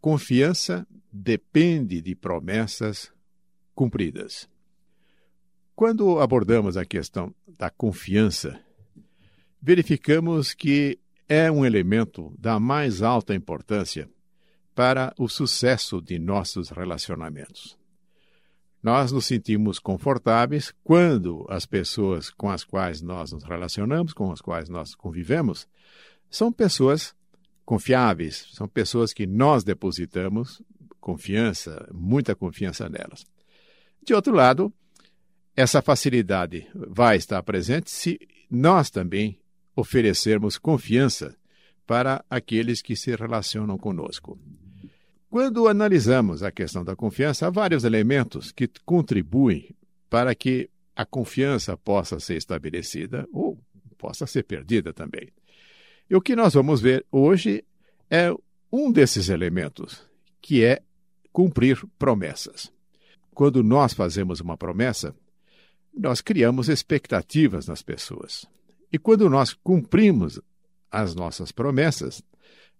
confiança depende de promessas cumpridas. Quando abordamos a questão da confiança, verificamos que é um elemento da mais alta importância para o sucesso de nossos relacionamentos. Nós nos sentimos confortáveis quando as pessoas com as quais nós nos relacionamos, com as quais nós convivemos, são pessoas confiáveis, são pessoas que nós depositamos confiança, muita confiança nelas. De outro lado, essa facilidade vai estar presente se nós também oferecermos confiança para aqueles que se relacionam conosco. Quando analisamos a questão da confiança, há vários elementos que contribuem para que a confiança possa ser estabelecida ou possa ser perdida também. E o que nós vamos ver hoje é um desses elementos, que é cumprir promessas. Quando nós fazemos uma promessa, nós criamos expectativas nas pessoas. E quando nós cumprimos as nossas promessas,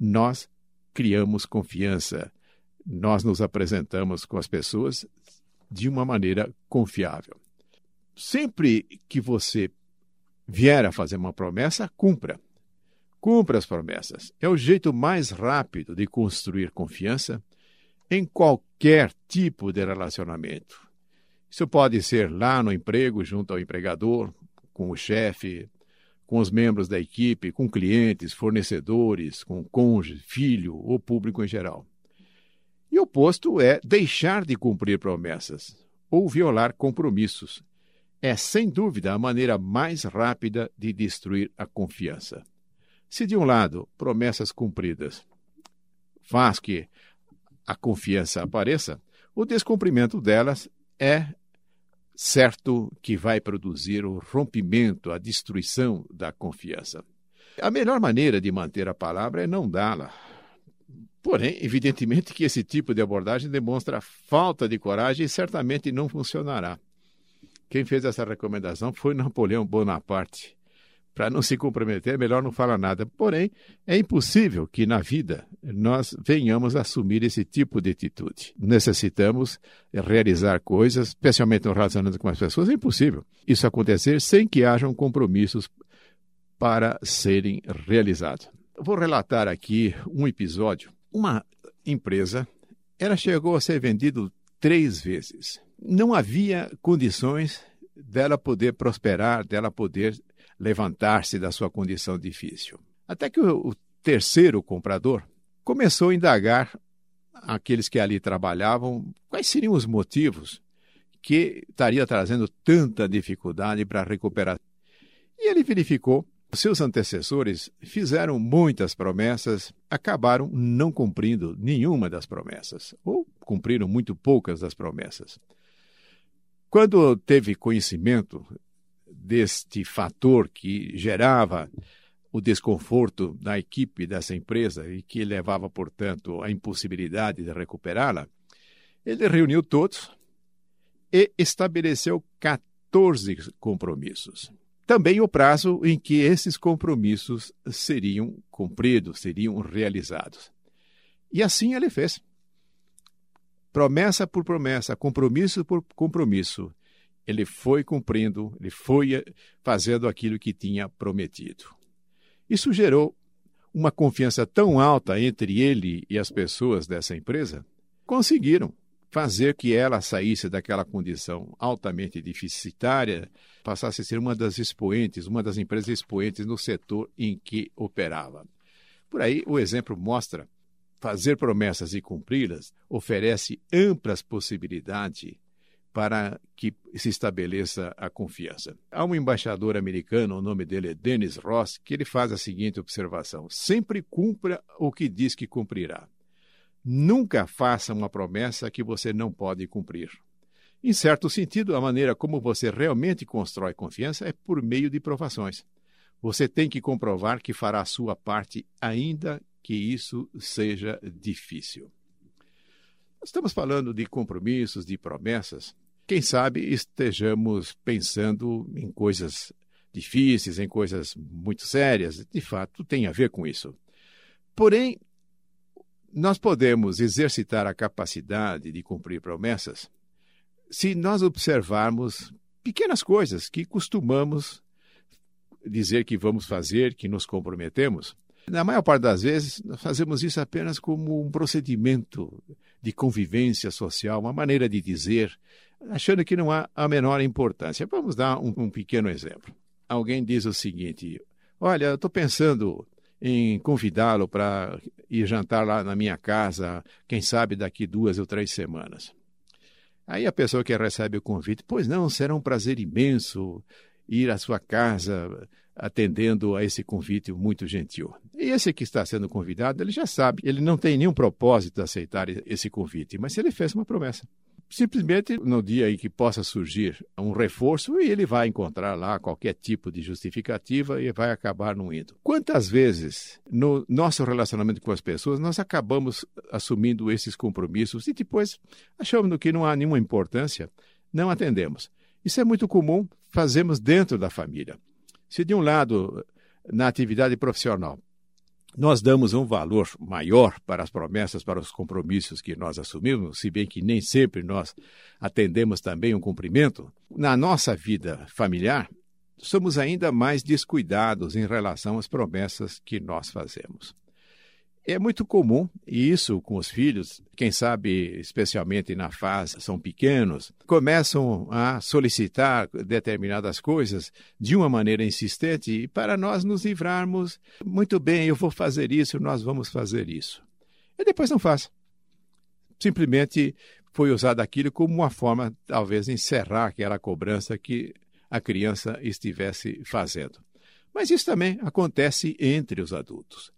nós criamos confiança. Nós nos apresentamos com as pessoas de uma maneira confiável. Sempre que você vier a fazer uma promessa, cumpra. Cumpra as promessas. É o jeito mais rápido de construir confiança em qualquer tipo de relacionamento. Isso pode ser lá no emprego, junto ao empregador, com o chefe, com os membros da equipe, com clientes, fornecedores, com cônjuge, filho ou público em geral. E o oposto é deixar de cumprir promessas ou violar compromissos. É, sem dúvida, a maneira mais rápida de destruir a confiança. Se, de um lado, promessas cumpridas faz que a confiança apareça, o descumprimento delas é certo que vai produzir o rompimento, a destruição da confiança. A melhor maneira de manter a palavra é não dá-la. Porém, evidentemente que esse tipo de abordagem demonstra falta de coragem e certamente não funcionará. Quem fez essa recomendação foi Napoleão Bonaparte para não se comprometer, é melhor não falar nada. Porém, é impossível que na vida nós venhamos a assumir esse tipo de atitude. Necessitamos realizar coisas, especialmente no relacionamento com as pessoas, é impossível isso acontecer sem que hajam compromissos para serem realizados. vou relatar aqui um episódio. Uma empresa, ela chegou a ser vendida três vezes. Não havia condições dela poder prosperar, dela poder levantar-se da sua condição difícil. Até que o, terceiro comprador começou a indagar aqueles que ali trabalhavam quais seriam os motivos que estaria trazendo tanta dificuldade para recuperar. E ele verificou seus antecessores fizeram muitas promessas, acabaram não cumprindo nenhuma das promessas, ou cumpriram muito poucas das promessas. Quando teve conhecimento deste fator que gerava o desconforto na equipe dessa empresa e que levava, portanto, à impossibilidade de recuperá-la, ele reuniu todos e estabeleceu 14 compromissos. Também o prazo em que esses compromissos seriam cumpridos, seriam realizados. E assim ele fez. Promessa por promessa, compromisso por compromisso, ele foi cumprindo, ele foi eh, fazendo aquilo que tinha prometido. Isso gerou uma confiança tão alta entre ele e as pessoas dessa empresa, conseguiram fazer que ela saísse daquela condição altamente deficitária, passasse a ser uma das expoentes, uma das empresas expoentes no setor em que operava. Por aí, o exemplo mostra fazer promessas e cumpri-las oferece amplas possibilidades para que se estabeleça a confiança. Há um embaixador americano, o nome dele é Dennis Ross, que ele faz a seguinte observação: sempre cumpra o que diz que cumprirá. Nunca faça uma promessa que você não pode cumprir. Em certo sentido, a maneira como você realmente constrói confiança é por meio de provações. Você tem que comprovar que fará a sua parte, ainda que isso seja difícil. Estamos falando de compromissos, de promessas. Quem sabe estejamos pensando em coisas difíceis, em coisas muito sérias. De fato, tem a ver com isso. Porém, nós podemos exercitar a capacidade de cumprir promessas se nós observarmos pequenas coisas que costumamos dizer que vamos fazer, que nos comprometemos. Na maior parte das vezes, nós fazemos isso apenas como um procedimento de convivência social, uma maneira de dizer, achando que não há a menor importância. Vamos dar um, um pequeno exemplo. Alguém diz o seguinte: Olha, estou pensando em convidá-lo para ir jantar lá na minha casa, quem sabe daqui duas ou três semanas. Aí a pessoa que recebe o convite, pois não, será um prazer imenso ir à sua casa atendendo a esse convite muito gentil. E esse que está sendo convidado, ele já sabe, ele não tem nenhum propósito de aceitar esse convite, mas ele fez uma promessa simplesmente no dia em que possa surgir um reforço, ele vai encontrar lá qualquer tipo de justificativa e vai acabar não indo. Quantas vezes no nosso relacionamento com as pessoas nós acabamos assumindo esses compromissos e depois achamos que não há nenhuma importância, não atendemos. Isso é muito comum, fazemos dentro da família. Se de um lado, na atividade profissional, nós damos um valor maior para as promessas, para os compromissos que nós assumimos, se bem que nem sempre nós atendemos também um cumprimento. Na nossa vida familiar, somos ainda mais descuidados em relação às promessas que nós fazemos. É muito comum, e isso com os filhos, quem sabe especialmente na fase são pequenos, começam a solicitar determinadas coisas de uma maneira insistente e para nós nos livrarmos, muito bem, eu vou fazer isso, nós vamos fazer isso. E depois não faz. Simplesmente foi usado aquilo como uma forma, talvez, de encerrar aquela cobrança que a criança estivesse fazendo. Mas isso também acontece entre os adultos.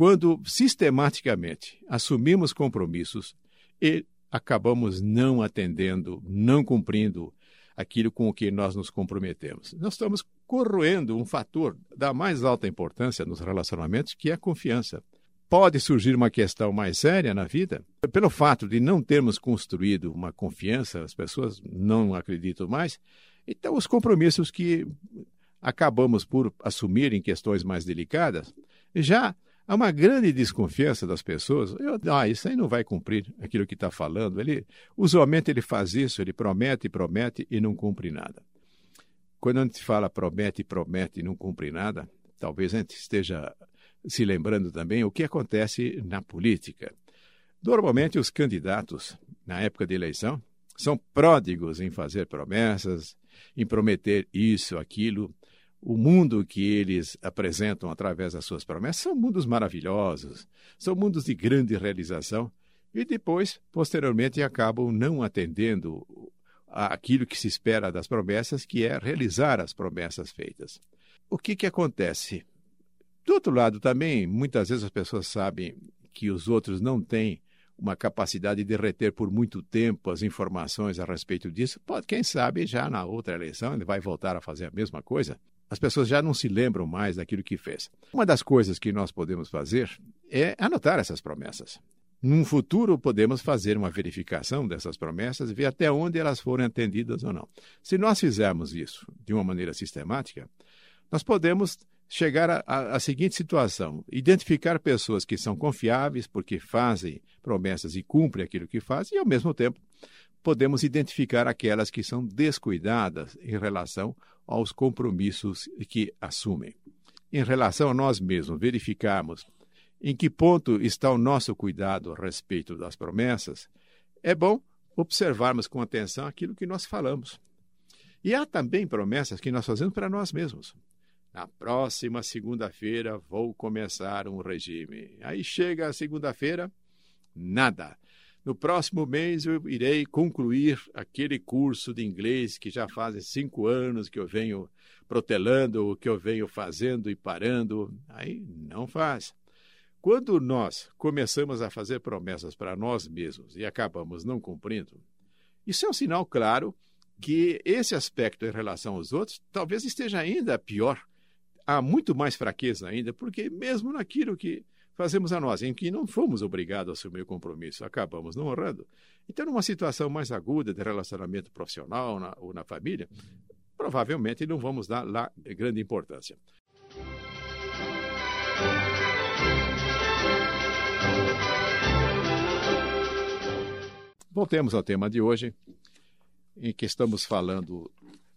Quando sistematicamente assumimos compromissos e acabamos não atendendo, não cumprindo aquilo com o que nós nos comprometemos, nós estamos corroendo um fator da mais alta importância nos relacionamentos, que é a confiança. Pode surgir uma questão mais séria na vida pelo fato de não termos construído uma confiança, as pessoas não acreditam mais. Então, os compromissos que acabamos por assumir em questões mais delicadas já Há uma grande desconfiança das pessoas. Eu, ah, isso aí não vai cumprir aquilo que está falando. Ele, usualmente ele faz isso, ele promete, promete e não cumpre nada. Quando a gente fala promete, promete e não cumpre nada, talvez a gente esteja se lembrando também o que acontece na política. Normalmente os candidatos, na época de eleição, são pródigos em fazer promessas, em prometer isso, aquilo, o mundo que eles apresentam através das suas promessas são mundos maravilhosos, são mundos de grande realização, e depois, posteriormente, acabam não atendendo aquilo que se espera das promessas, que é realizar as promessas feitas. O que, que acontece? Do outro lado, também, muitas vezes as pessoas sabem que os outros não têm uma capacidade de reter por muito tempo as informações a respeito disso. Pode, quem sabe, já na outra eleição ele vai voltar a fazer a mesma coisa. As pessoas já não se lembram mais daquilo que fez. Uma das coisas que nós podemos fazer é anotar essas promessas. Num futuro, podemos fazer uma verificação dessas promessas e ver até onde elas foram atendidas ou não. Se nós fizermos isso de uma maneira sistemática, nós podemos chegar à seguinte situação: identificar pessoas que são confiáveis porque fazem promessas e cumprem aquilo que fazem, e, ao mesmo tempo, podemos identificar aquelas que são descuidadas em relação aos compromissos que assumem. Em relação a nós mesmos, verificarmos em que ponto está o nosso cuidado a respeito das promessas, é bom observarmos com atenção aquilo que nós falamos. E há também promessas que nós fazemos para nós mesmos. Na próxima segunda-feira vou começar um regime. Aí chega a segunda-feira, nada. No próximo mês eu irei concluir aquele curso de inglês que já faz cinco anos que eu venho protelando, que eu venho fazendo e parando. Aí não faz. Quando nós começamos a fazer promessas para nós mesmos e acabamos não cumprindo, isso é um sinal claro que esse aspecto em relação aos outros talvez esteja ainda pior. Há muito mais fraqueza ainda, porque mesmo naquilo que fazemos a nós, em que não fomos obrigados a assumir o compromisso, acabamos não honrando. Então, numa situação mais aguda de relacionamento profissional na, ou na família, provavelmente não vamos dar lá grande importância. Voltemos ao tema de hoje, em que estamos falando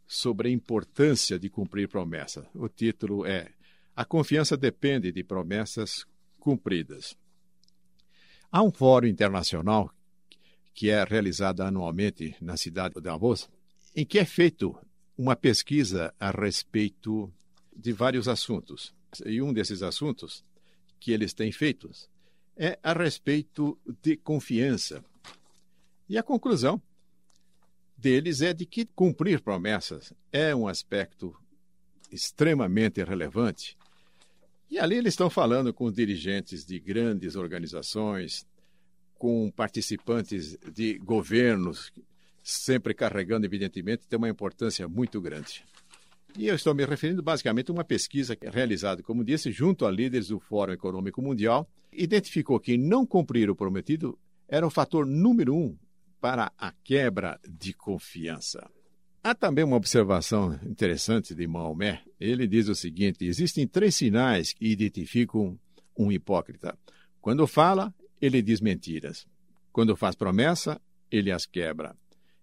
sobre a importância de cumprir promessas. O título é A confiança depende de promessas cumpridas. Há um fórum internacional que é realizado anualmente na cidade de Davos, em que é feito uma pesquisa a respeito de vários assuntos. E um desses assuntos que eles têm feito é a respeito de confiança. E a conclusão deles é de que cumprir promessas é um aspecto extremamente relevante. E ali eles estão falando com dirigentes de grandes organizações, com participantes de governos, sempre carregando, evidentemente, tem uma importância muito grande. E eu estou me referindo basicamente a uma pesquisa realizada, como disse, junto a líderes do Fórum Econômico Mundial, identificou que não cumprir o prometido era o fator número um para a quebra de confiança. Há também uma observação interessante de Maomé. Ele diz o seguinte: existem três sinais que identificam um hipócrita. Quando fala, ele diz mentiras. Quando faz promessa, ele as quebra.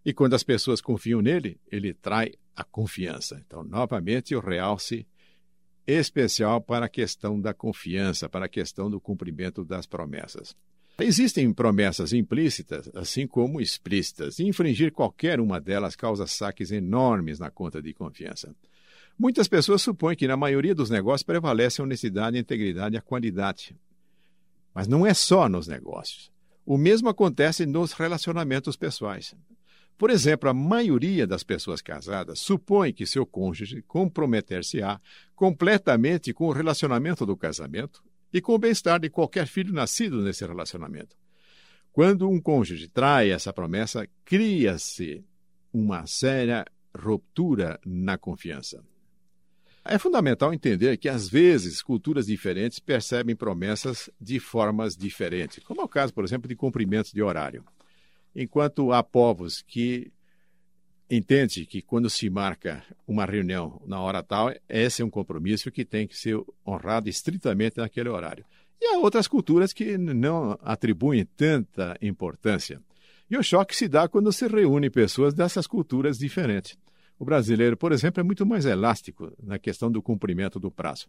E quando as pessoas confiam nele, ele trai a confiança. Então, novamente, o realce especial para a questão da confiança, para a questão do cumprimento das promessas. Existem promessas implícitas, assim como explícitas, e infringir qualquer uma delas causa saques enormes na conta de confiança. Muitas pessoas supõem que na maioria dos negócios prevalece a honestidade, a integridade e a qualidade. Mas não é só nos negócios. O mesmo acontece nos relacionamentos pessoais. Por exemplo, a maioria das pessoas casadas supõe que seu cônjuge comprometer-se-á completamente com o relacionamento do casamento e com o bem-estar de qualquer filho nascido nesse relacionamento. Quando um cônjuge trai essa promessa, cria-se uma séria ruptura na confiança. É fundamental entender que, às vezes, culturas diferentes percebem promessas de formas diferentes, como é o caso, por exemplo, de cumprimentos de horário enquanto há povos que entendem que quando se marca uma reunião na hora tal, esse é um compromisso que tem que ser honrado estritamente naquele horário. E há outras culturas que não atribuem tanta importância. E o choque se dá quando se reúne pessoas dessas culturas diferentes. O brasileiro, por exemplo, é muito mais elástico na questão do cumprimento do prazo.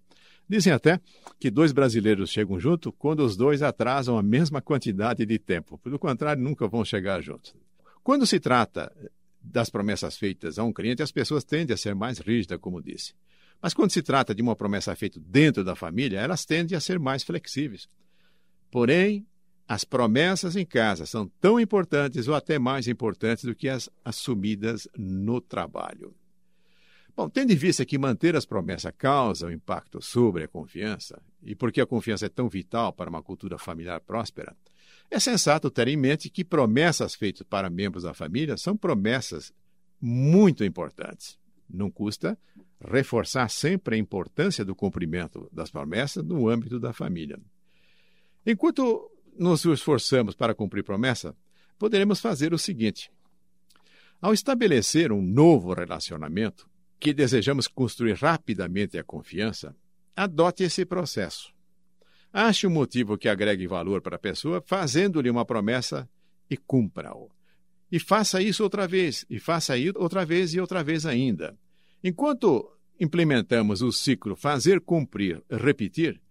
Dizem até que dois brasileiros chegam juntos quando os dois atrasam a mesma quantidade de tempo. Pelo contrário, nunca vão chegar juntos. Quando se trata das promessas feitas a um cliente, as pessoas tendem a ser mais rígidas, como disse. Mas quando se trata de uma promessa feita dentro da família, elas tendem a ser mais flexíveis. Porém, as promessas em casa são tão importantes ou até mais importantes do que as assumidas no trabalho. Bom, tendo em vista que manter as promessas causa um impacto sobre a confiança, e porque a confiança é tão vital para uma cultura familiar próspera, é sensato ter em mente que promessas feitas para membros da família são promessas muito importantes. Não custa reforçar sempre a importância do cumprimento das promessas no âmbito da família. Enquanto nos esforçamos para cumprir promessa, poderemos fazer o seguinte: ao estabelecer um novo relacionamento que desejamos construir rapidamente a confiança, adote esse processo. Ache um motivo que agregue valor para a pessoa, fazendo-lhe uma promessa e cumpra-o. E faça isso outra vez, e faça isso outra vez e outra vez ainda. Enquanto implementamos o ciclo fazer cumprir, repetir,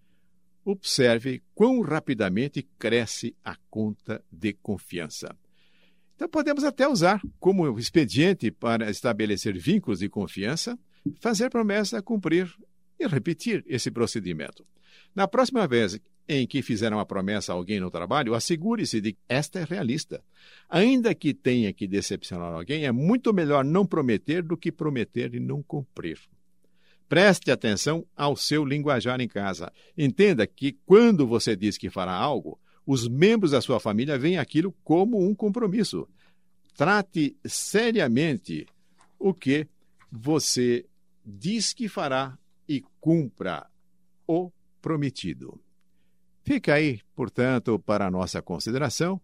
observe quão rapidamente cresce a conta de confiança. Então, podemos até usar como expediente para estabelecer vínculos de confiança, fazer promessa cumprir e repetir esse procedimento. Na próxima vez em que fizer uma promessa a alguém no trabalho, assegure-se de que esta é realista. Ainda que tenha que decepcionar alguém, é muito melhor não prometer do que prometer e não cumprir. Preste atenção ao seu linguajar em casa. Entenda que quando você diz que fará algo, os membros da sua família veem aquilo como um compromisso. Trate seriamente o que você diz que fará e cumpra o prometido. Fica aí, portanto, para a nossa consideração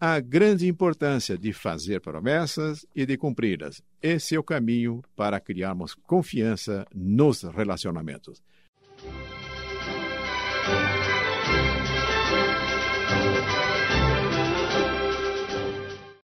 a grande importância de fazer promessas e de cumpri-las. Esse é o caminho para criarmos confiança nos relacionamentos.